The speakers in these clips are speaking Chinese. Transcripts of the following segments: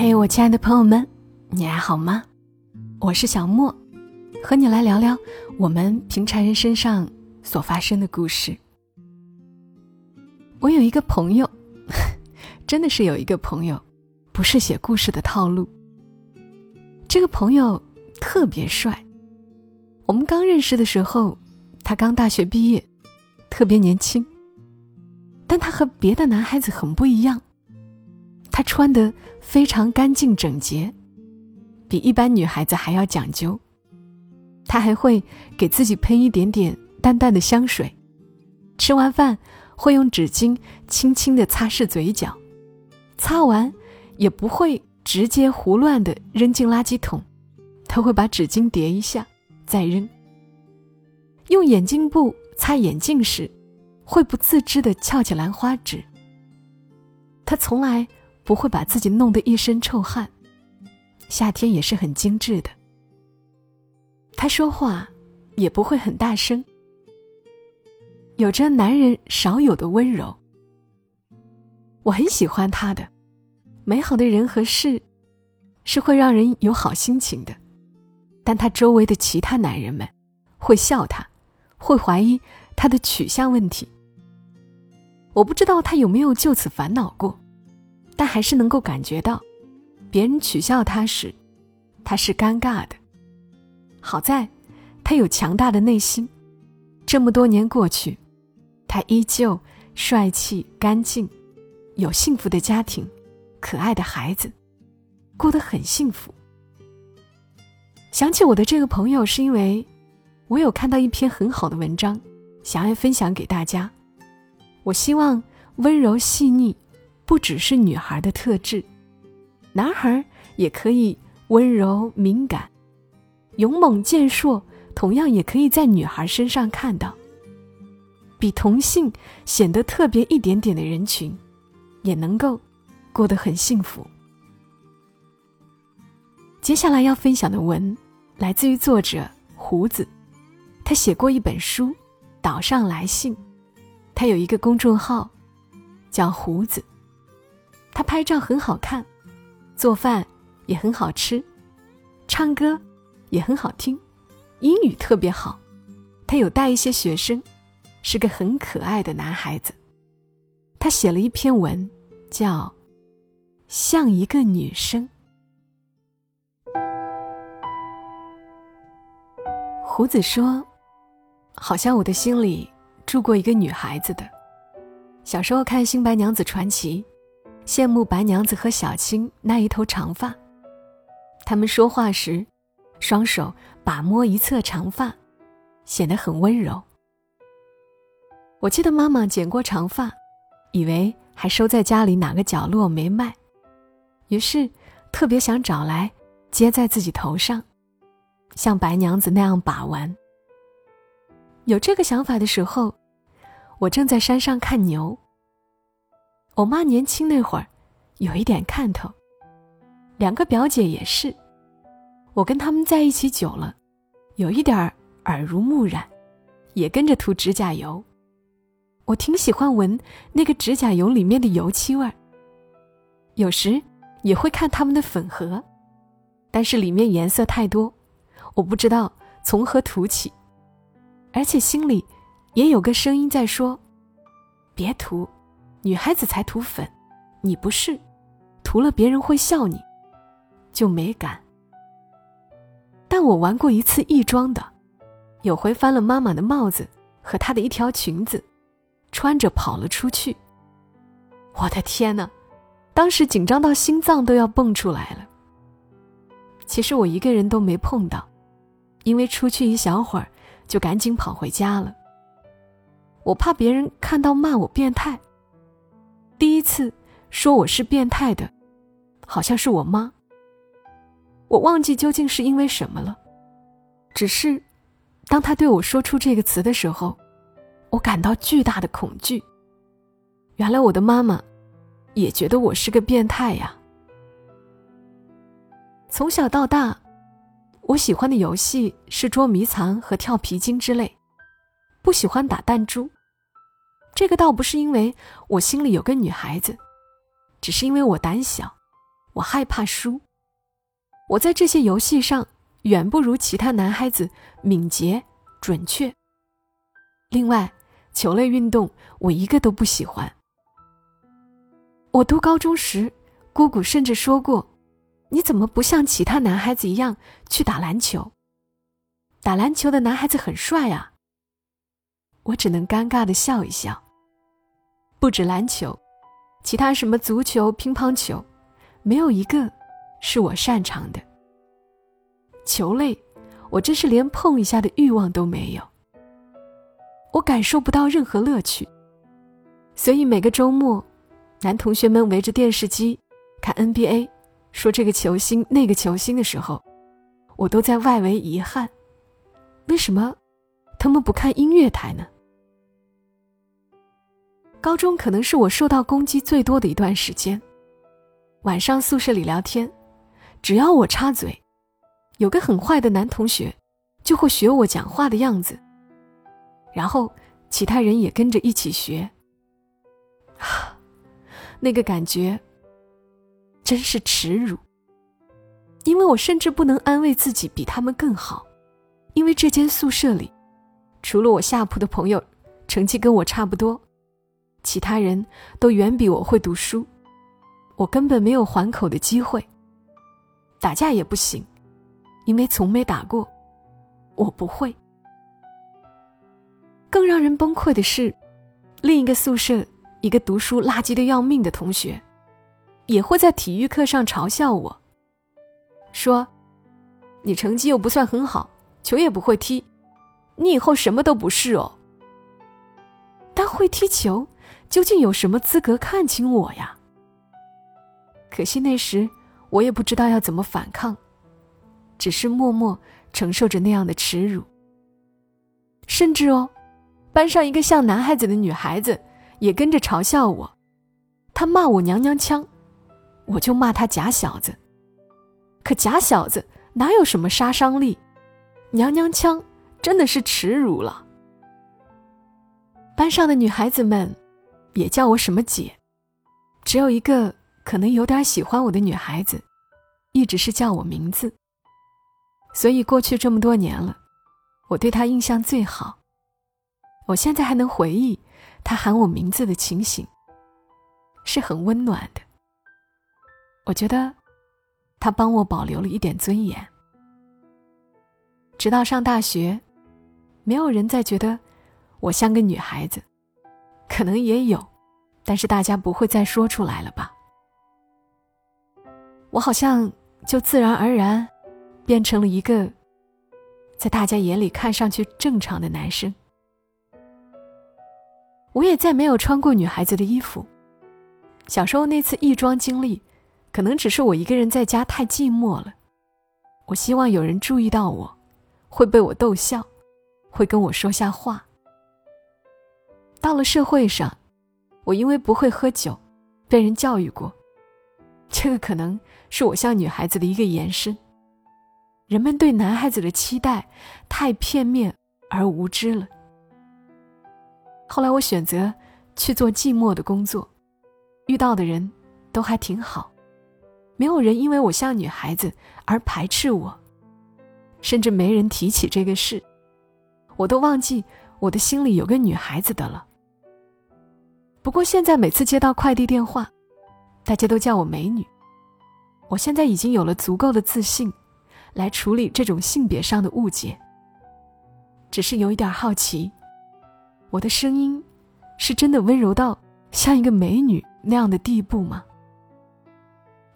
嘿，我亲爱的朋友们，你还好吗？我是小莫，和你来聊聊我们平常人身上所发生的故事。我有一个朋友，真的是有一个朋友，不是写故事的套路。这个朋友特别帅。我们刚认识的时候，他刚大学毕业，特别年轻。但他和别的男孩子很不一样。他穿的非常干净整洁，比一般女孩子还要讲究。他还会给自己喷一点点淡淡的香水，吃完饭会用纸巾轻轻的擦拭嘴角，擦完也不会直接胡乱的扔进垃圾桶，他会把纸巾叠一下再扔。用眼镜布擦眼镜时，会不自知的翘起兰花指。他从来。不会把自己弄得一身臭汗，夏天也是很精致的。他说话也不会很大声，有着男人少有的温柔。我很喜欢他的，美好的人和事是会让人有好心情的，但他周围的其他男人们会笑他，会怀疑他的取向问题。我不知道他有没有就此烦恼过。但还是能够感觉到，别人取笑他时，他是尴尬的。好在，他有强大的内心。这么多年过去，他依旧帅气干净，有幸福的家庭，可爱的孩子，过得很幸福。想起我的这个朋友，是因为我有看到一篇很好的文章，想要分享给大家。我希望温柔细腻。不只是女孩的特质，男孩也可以温柔敏感、勇猛健硕，同样也可以在女孩身上看到。比同性显得特别一点点的人群，也能够过得很幸福。接下来要分享的文来自于作者胡子，他写过一本书《岛上来信》，他有一个公众号叫胡子。他拍照很好看，做饭也很好吃，唱歌也很好听，英语特别好。他有带一些学生，是个很可爱的男孩子。他写了一篇文，叫《像一个女生》。胡子说：“好像我的心里住过一个女孩子的。小时候看《新白娘子传奇》。”羡慕白娘子和小青那一头长发，他们说话时，双手把摸一侧长发，显得很温柔。我记得妈妈剪过长发，以为还收在家里哪个角落没卖，于是特别想找来接在自己头上，像白娘子那样把玩。有这个想法的时候，我正在山上看牛。我妈年轻那会儿，有一点看头。两个表姐也是，我跟他们在一起久了，有一点耳濡目染，也跟着涂指甲油。我挺喜欢闻那个指甲油里面的油漆味儿。有时也会看他们的粉盒，但是里面颜色太多，我不知道从何涂起，而且心里也有个声音在说：“别涂。”女孩子才涂粉，你不是，涂了别人会笑你，就没敢。但我玩过一次亦庄的，有回翻了妈妈的帽子和她的一条裙子，穿着跑了出去。我的天哪，当时紧张到心脏都要蹦出来了。其实我一个人都没碰到，因为出去一小会儿就赶紧跑回家了。我怕别人看到骂我变态。第一次说我是变态的，好像是我妈。我忘记究竟是因为什么了，只是当他对我说出这个词的时候，我感到巨大的恐惧。原来我的妈妈也觉得我是个变态呀。从小到大，我喜欢的游戏是捉迷藏和跳皮筋之类，不喜欢打弹珠。这个倒不是因为我心里有个女孩子，只是因为我胆小，我害怕输。我在这些游戏上远不如其他男孩子敏捷准确。另外，球类运动我一个都不喜欢。我读高中时，姑姑甚至说过：“你怎么不像其他男孩子一样去打篮球？打篮球的男孩子很帅啊。”我只能尴尬的笑一笑。不止篮球，其他什么足球、乒乓球，没有一个是我擅长的。球类，我真是连碰一下的欲望都没有。我感受不到任何乐趣，所以每个周末，男同学们围着电视机看 NBA，说这个球星那个球星的时候，我都在外围遗憾：为什么他们不看音乐台呢？高中可能是我受到攻击最多的一段时间。晚上宿舍里聊天，只要我插嘴，有个很坏的男同学就会学我讲话的样子，然后其他人也跟着一起学。啊，那个感觉真是耻辱。因为我甚至不能安慰自己比他们更好，因为这间宿舍里，除了我下铺的朋友，成绩跟我差不多。其他人都远比我会读书，我根本没有还口的机会。打架也不行，因为从没打过，我不会。更让人崩溃的是，另一个宿舍一个读书垃圾的要命的同学，也会在体育课上嘲笑我，说：“你成绩又不算很好，球也不会踢，你以后什么都不是哦。”但会踢球。究竟有什么资格看轻我呀？可惜那时我也不知道要怎么反抗，只是默默承受着那样的耻辱。甚至哦，班上一个像男孩子的女孩子也跟着嘲笑我，她骂我娘娘腔，我就骂她假小子。可假小子哪有什么杀伤力？娘娘腔真的是耻辱了。班上的女孩子们。也叫我什么姐，只有一个可能有点喜欢我的女孩子，一直是叫我名字。所以过去这么多年了，我对她印象最好。我现在还能回忆她喊我名字的情形，是很温暖的。我觉得她帮我保留了一点尊严。直到上大学，没有人再觉得我像个女孩子。可能也有，但是大家不会再说出来了吧？我好像就自然而然变成了一个在大家眼里看上去正常的男生。我也再没有穿过女孩子的衣服。小时候那次异装经历，可能只是我一个人在家太寂寞了。我希望有人注意到我，会被我逗笑，会跟我说下话。到了社会上，我因为不会喝酒，被人教育过。这个可能是我像女孩子的一个延伸。人们对男孩子的期待太片面而无知了。后来我选择去做寂寞的工作，遇到的人都还挺好，没有人因为我像女孩子而排斥我，甚至没人提起这个事，我都忘记我的心里有个女孩子的了。不过现在每次接到快递电话，大家都叫我美女。我现在已经有了足够的自信，来处理这种性别上的误解。只是有一点好奇，我的声音是真的温柔到像一个美女那样的地步吗？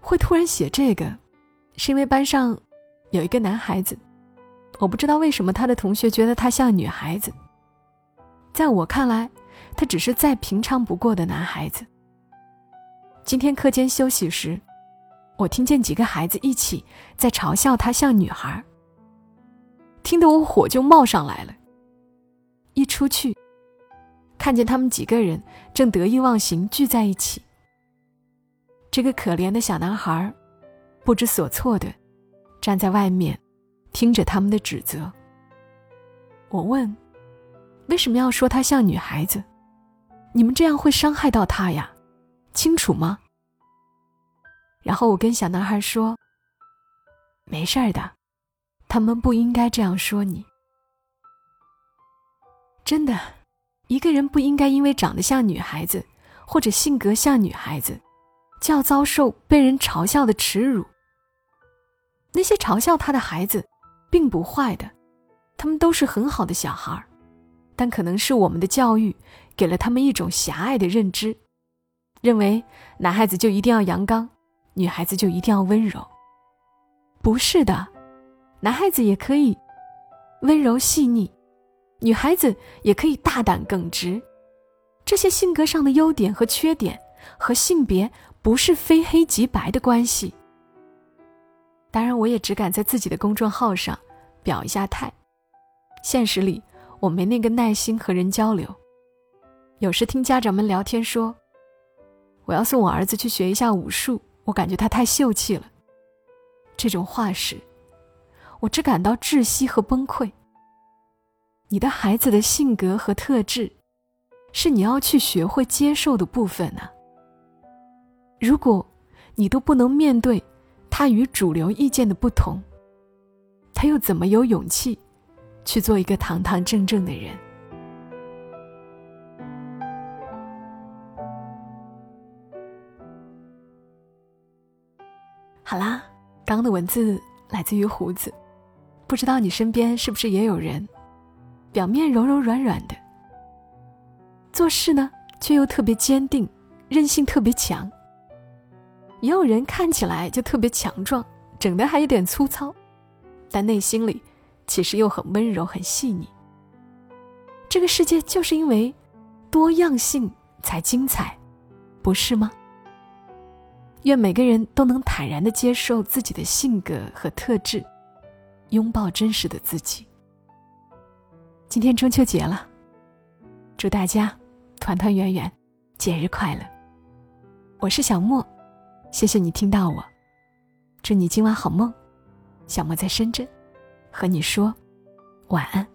会突然写这个，是因为班上有一个男孩子，我不知道为什么他的同学觉得他像女孩子，在我看来。他只是再平常不过的男孩子。今天课间休息时，我听见几个孩子一起在嘲笑他像女孩，听得我火就冒上来了。一出去，看见他们几个人正得意忘形聚在一起。这个可怜的小男孩，不知所措的站在外面，听着他们的指责。我问：“为什么要说他像女孩子？”你们这样会伤害到他呀，清楚吗？然后我跟小男孩说：“没事儿的，他们不应该这样说你。真的，一个人不应该因为长得像女孩子，或者性格像女孩子，就要遭受被人嘲笑的耻辱。那些嘲笑他的孩子，并不坏的，他们都是很好的小孩儿。”但可能是我们的教育给了他们一种狭隘的认知，认为男孩子就一定要阳刚，女孩子就一定要温柔。不是的，男孩子也可以温柔细腻，女孩子也可以大胆耿直。这些性格上的优点和缺点和性别不是非黑即白的关系。当然，我也只敢在自己的公众号上表一下态，现实里。我没那个耐心和人交流，有时听家长们聊天说，我要送我儿子去学一下武术，我感觉他太秀气了。这种话时，我只感到窒息和崩溃。你的孩子的性格和特质，是你要去学会接受的部分呢。如果你都不能面对他与主流意见的不同，他又怎么有勇气？去做一个堂堂正正的人。好啦，刚刚的文字来自于胡子，不知道你身边是不是也有人，表面柔柔软软的，做事呢却又特别坚定，韧性特别强。也有人看起来就特别强壮，整的还有点粗糙，但内心里。其实又很温柔、很细腻。这个世界就是因为多样性才精彩，不是吗？愿每个人都能坦然的接受自己的性格和特质，拥抱真实的自己。今天中秋节了，祝大家团团圆圆，节日快乐！我是小莫，谢谢你听到我，祝你今晚好梦。小莫在深圳。和你说晚安。